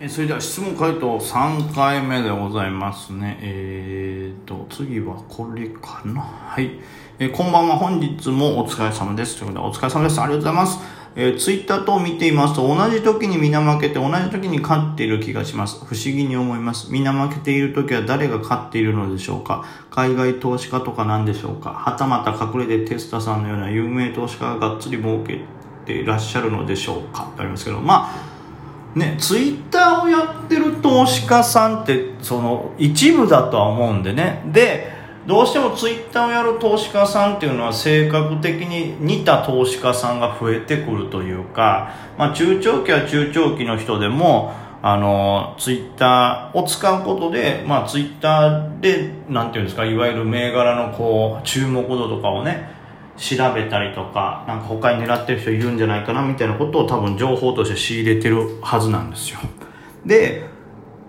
えそれでは質問回答3回目でございますね。えーと、次はこれかな。はい。えーこんばんは。本日もお疲れ様です。ということで、お疲れ様です。ありがとうございます。えー、ツイッター等を見ていますと、同じ時に皆負けて、同じ時に勝っている気がします。不思議に思います。皆負けている時は誰が勝っているのでしょうか海外投資家とかなんでしょうかはたまた隠れてテスタさんのような有名投資家ががっつり儲けていらっしゃるのでしょうかってありますけど、まあ、ね、ツイッターをやってる投資家さんってその一部だとは思うんでね。でどうしてもツイッターをやる投資家さんっていうのは性格的に似た投資家さんが増えてくるというか、まあ、中長期は中長期の人でもあのツイッターを使うことで、まあ、ツイッターでなんていうんですかいわゆる銘柄のこう注目度とかをね調べたりとかなんか他に狙ってる人いるんじゃないかなみたいなことを多分情報として仕入れてるはずなんですよ。で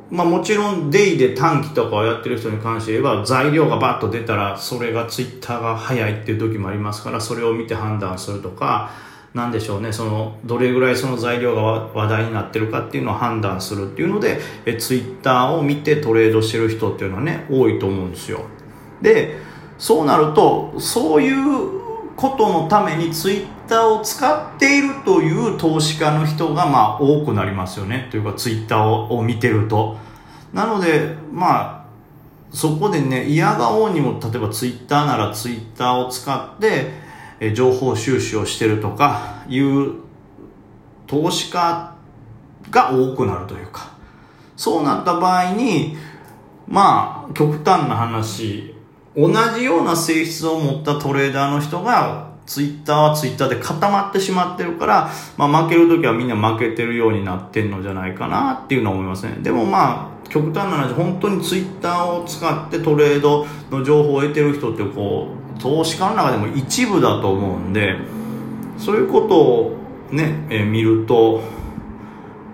まあもちろんデイで短期とかをやってる人に関して言えば材料がバッと出たらそれがツイッターが早いっていう時もありますからそれを見て判断するとかなんでしょうねそのどれぐらいその材料が話題になってるかっていうのを判断するっていうのでえツイッターを見てトレードしてる人っていうのはね多いと思うんですよ。でそうなるとそういうことのためにツイッターを使っているという投資家の人がまあ多くなりますよね。というかツイッターを見てると。なのでまあそこでね嫌がおうにも例えばツイッターならツイッターを使ってえ情報収集をしてるとかいう投資家が多くなるというか。そうなった場合にまあ極端な話同じような性質を持ったトレーダーの人がツイッターはツイッターで固まってしまってるから、まあ負けるときはみんな負けてるようになってんのじゃないかなっていうのは思いますね。でもまあ、極端な話、本当にツイッターを使ってトレードの情報を得てる人ってこう、投資家の中でも一部だと思うんで、そういうことをね、えー見ると、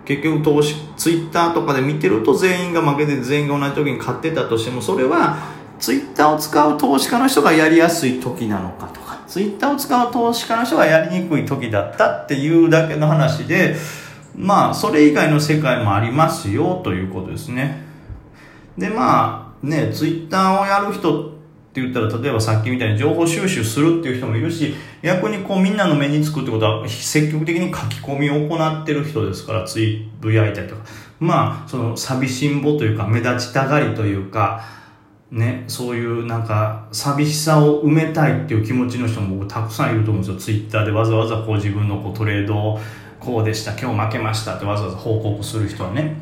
結局投資、ツイッターとかで見てると全員が負けて全員が同じ時に勝ってたとしても、それはツイッターを使う投資家の人がやりやすい時なのかとか、ツイッターを使う投資家の人がやりにくい時だったっていうだけの話で、まあ、それ以外の世界もありますよということですね。で、まあ、ね、ツイッターをやる人って言ったら、例えばさっきみたいに情報収集するっていう人もいるし、逆にこうみんなの目につくってことは、積極的に書き込みを行ってる人ですから、ツイぶやいたりとか。まあ、その寂しんぼというか、目立ちたがりというか、ね、そういうなんか寂しさを埋めたいっていう気持ちの人も僕たくさんいると思うんですよ。ツイッターでわざわざこう自分のこうトレードをこうでした、今日負けましたってわざわざ報告する人はね。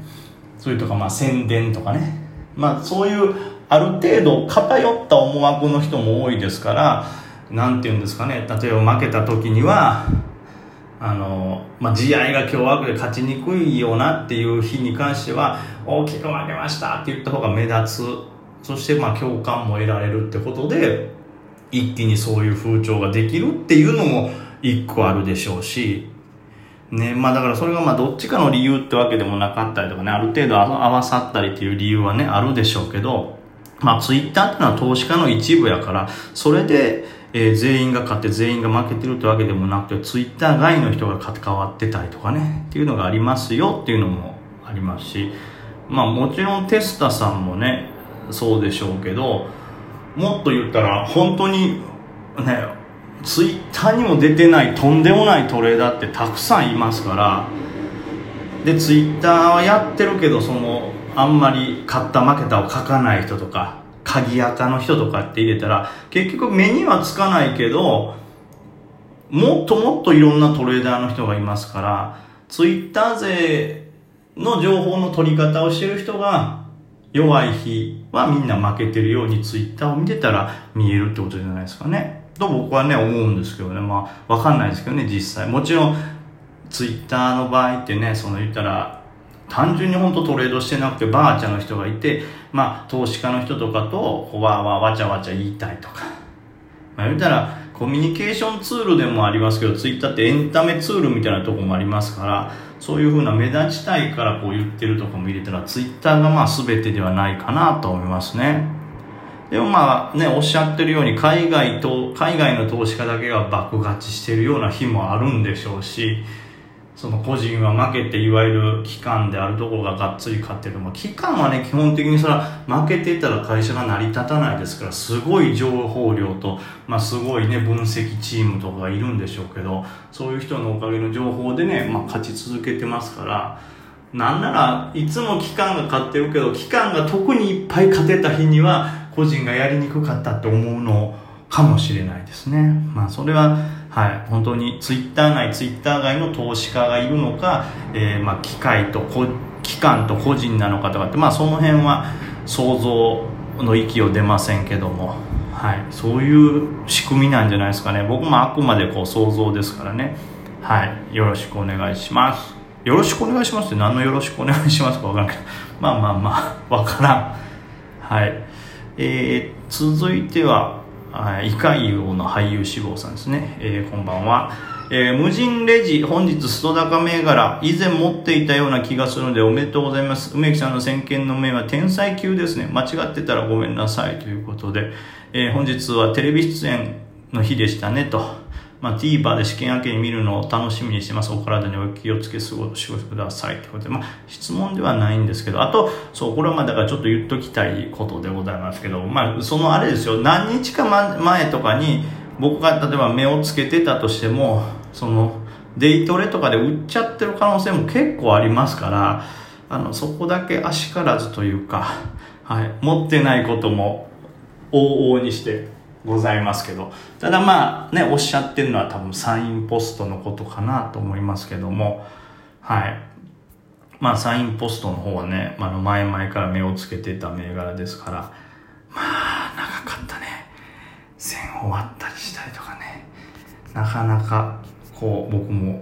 それとかまあ宣伝とかね。まあそういうある程度偏った思惑の人も多いですから、なんて言うんですかね。例えば負けた時には、あの、まあ、地合いが凶悪で勝ちにくいよなっていう日に関しては、大きく負けましたって言った方が目立つ。そしてまあ共感も得られるってことで、一気にそういう風潮ができるっていうのも一個あるでしょうし、ね、まあだからそれがまあどっちかの理由ってわけでもなかったりとかね、ある程度合わさったりっていう理由はね、あるでしょうけど、まあツイッターってのは投資家の一部やから、それで、えー全員が勝って全員が負けてるってわけでもなくて、ツイッター外の人が関わってたりとかね、っていうのがありますよっていうのもありますし、まあもちろんテスタさんもね、そうでしょうけど、もっと言ったら本当にね、ツイッターにも出てないとんでもないトレーダーってたくさんいますから、で、ツイッターはやってるけど、その、あんまり勝った負けたを書かない人とか、鍵垢の人とかって入れたら、結局目にはつかないけど、もっともっといろんなトレーダーの人がいますから、ツイッター勢の情報の取り方をしてる人が、弱い日はみんな負けてるようにツイッターを見てたら見えるってことじゃないですかね。と僕はね、思うんですけどね。まあ、わかんないですけどね、実際。もちろん、ツイッターの場合ってね、その言ったら、単純に本当トレードしてなくてバーチャの人がいて、まあ、投資家の人とかと、わわーわちゃわちゃ言いたいとか。まあ、言ったら、コミュニケーションツールでもありますけど、ツイッターってエンタメツールみたいなとこもありますから、そういうふうな目立ちたいからこう言ってるとかも入れたら、ツイッターがまあ全てではないかなと思いますね。でもまあね、おっしゃってるように、海外と、海外の投資家だけが爆勝ちしてるような日もあるんでしょうし、その個人は負けていわゆる機関であるところががっつり勝ってる、まあ、機関はね基本的にそれは負けてたら会社が成り立たないですからすごい情報量と、まあ、すごいね分析チームとかがいるんでしょうけどそういう人のおかげの情報でね、まあ、勝ち続けてますからなんならいつも機関が勝ってるけど機関が特にいっぱい勝てた日には個人がやりにくかったって思うのかもしれないですね。まあそれははい、本当にツイッター内ツイッター外の投資家がいるのか、えー、まあ機械と機関と個人なのかとかって、まあ、その辺は想像の域を出ませんけども、はい、そういう仕組みなんじゃないですかね。僕もあくまでこう想像ですからね。はい。よろしくお願いします。よろしくお願いしますって何のよろしくお願いしますか分からんけど。まあまあまあ分からん。はい。えー、続いてはイカイオの俳優志望さんですね、えー、こんばんは、えー、無人レジ本日スト高銘柄。以前持っていたような気がするのでおめでとうございます。梅木さんの先見の目は天才級ですね。間違ってたらごめんなさいということで、えー、本日はテレビ出演の日でしたねと。まあ、TVer で試験明けに見るのを楽しみにしてます。お体にお気をつけ過ごしください。ということで、まあ、質問ではないんですけど、あと、そう、これはまあ、だからちょっと言っときたいことでございますけど、まあ、そのあれですよ、何日か前とかに、僕が例えば目をつけてたとしても、その、デイトレとかで売っちゃってる可能性も結構ありますから、あの、そこだけあしからずというか、はい、持ってないことも往々にして、ございますけど。ただまあねおっしゃってるのは多分サインポストのことかなと思いますけども。はい。まあサインポストの方はね、まあ、前々から目をつけてた銘柄ですから。まあ長かったね。線終わったりしたりとかね。なかなかこう僕も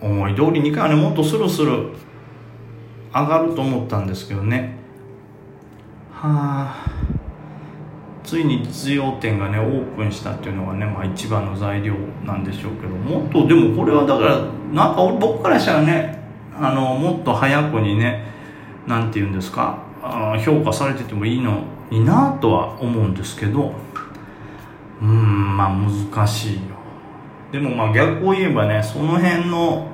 思い通り2回はねもっとスルスル上がると思ったんですけどね。はあ。ついに実用店がねオープンしたっていうのがね、まあ、一番の材料なんでしょうけどもっとでもこれはだからなんか僕からしたらねあのもっと早くにね何て言うんですかあ評価されててもいいのになとは思うんですけどうんまあ難しいよ。でもまあ逆を言えばねその辺の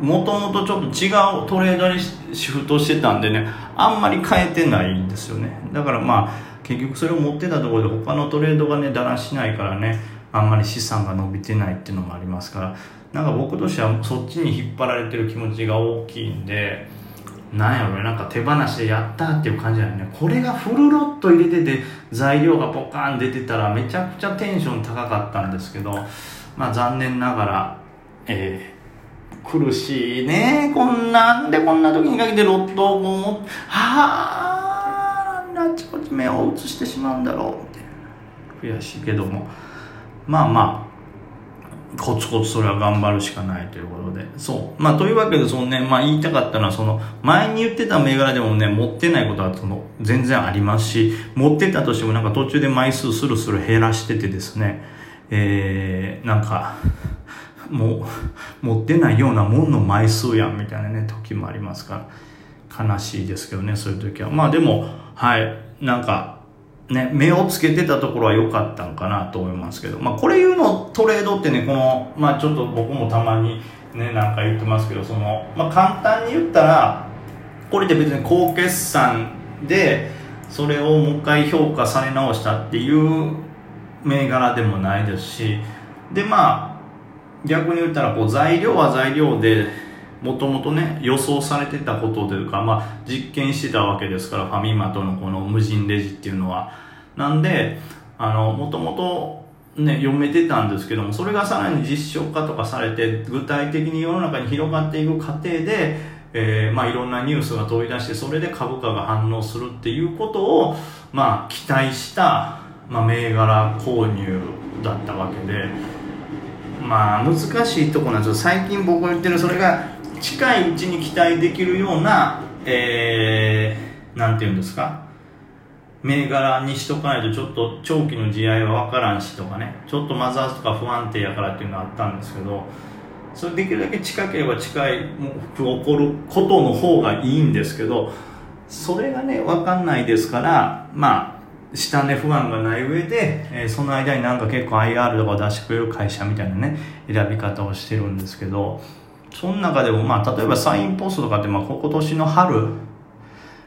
もともとちょっと違うトレードにしシフトしてたんでねあんまり変えてないんですよね。だからまあ結局それを持ってたところで他のトレードがねだらしないからねあんまり資産が伸びてないっていうのもありますからなんか僕としてはそっちに引っ張られてる気持ちが大きいんでなんやろねなんか手放しでやったっていう感じだよね。これがフルロット入れてて材料がポカーン出てたらめちゃくちゃテンション高かったんですけどまあ残念ながらえー、苦しいね。こんなんでこんな時にかけてロットをもうはああちこち目を移してしまうんだろう。悔しいけども。まあまあコツコツそれは頑張るしかないということで。そう。まあというわけでそのね、まあ、言いたかったのはその前に言ってた銘柄でもね持ってないことはその全然ありますし持ってたとしてもなんか途中で枚数スルスル減らしててですね。えー、なんかもう持ってないようなもんの枚数やんみたいなね時もありますから。悲しいですけどねそういう時は。まあでもはい。なんかね目をつけてたところは良かったんかなと思いますけど。まあこれ言うのトレードってねこのまあちょっと僕もたまにねなんか言ってますけどそのまあ簡単に言ったらこれって別に高決算でそれをもう一回評価され直したっていう銘柄でもないですし。でまあ逆に言ったらこう材料は材料でもともとね予想されてたことというか、まあ、実験してたわけですからファミマとのこの無人レジっていうのは。なんでもともとね、読めてたんですけどもそれがさらに実証化とかされて具体的に世の中に広がっていく過程で、えー、まあ、いろんなニュースが飛び出してそれで株価が反応するっていうことを、まあ、期待した、まあ、銘柄購入だったわけで。まあ難しいとこなんですよ。最近僕が言ってるそれが近いうちに期待できるような、えー、なんていうんですか、銘柄にしとかないとちょっと長期の地合いは分からんしとかね、ちょっとマザーズとか不安定やからっていうのがあったんですけど、それできるだけ近ければ近い起こることの方がいいんですけど、それがね、分かんないですから、まあ、下値不安がない上で、えー、その間になんか結構 IR とか出してくれる会社みたいなね、選び方をしてるんですけど、その中でも、まあ、例えばサインポストとかって、まあ、今年の春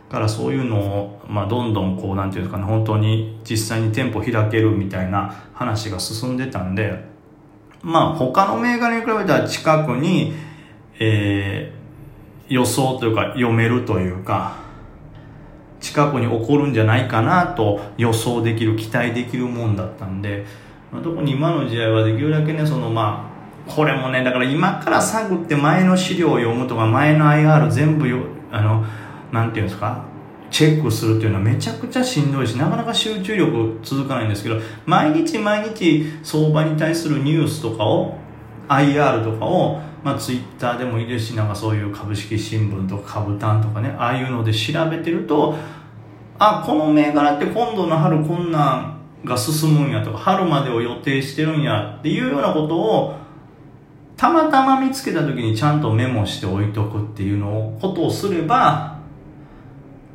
からそういうのを、まあ、どんどんこう、なんていうんですかね、本当に実際に店舗開けるみたいな話が進んでたんで、まあ、他の銘柄に比べたら近くに、えー、予想というか読めるというか、近くに起こるんじゃないかなと予想できる、期待できるもんだったんで、まあ、特に今の時代はできるだけね、そのまあ、これもね、だから今から探って前の資料を読むとか、前の IR 全部よ、あの、なんていうんですか、チェックするっていうのはめちゃくちゃしんどいし、なかなか集中力続かないんですけど、毎日毎日相場に対するニュースとかを、IR とかを、まあ、ツイッターでもいいですし、なんかそういう株式新聞とか株単とかね、ああいうので調べてると、あ、この銘柄って今度の春こんなんが進むんやとか、春までを予定してるんやっていうようなことを、たまたま見つけた時にちゃんとメモして置いとくっていうのを、ことをすれば、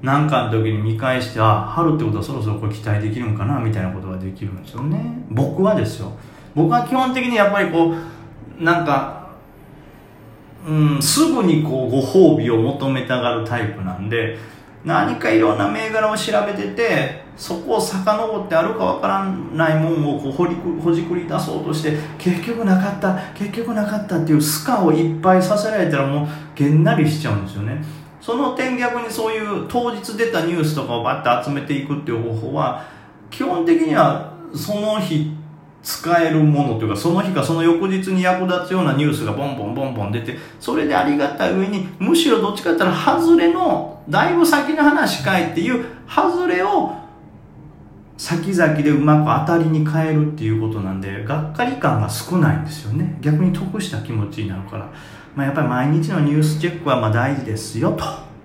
なんかの時に見返して、あ、春ってことはそろそろこれ期待できるんかなみたいなことができるんですよね。僕はですよ。僕は基本的にやっぱりこう、なんか、うん、すぐにこうご褒美を求めたがるタイプなんで、何かいろんな銘柄を調べてて、そこを遡ってあるかわからないもんをこうほりほじくり出そうとして、結局なかった、結局なかったっていうスカをいっぱいさせられたらもうげんなりしちゃうんですよね。その点逆にそういう当日出たニュースとかをバッて集めていくっていう方法は、基本的にはその日使えるものというか、その日かその翌日に役立つようなニュースがボンボンボンボン出て、それでありがたい上に、むしろどっちかって言ったら、外れの、だいぶ先の話かいっていう、外れを、先々でうまく当たりに変えるっていうことなんで、がっかり感が少ないんですよね。逆に得した気持ちになるから。まあ、やっぱり毎日のニュースチェックはまあ大事ですよと。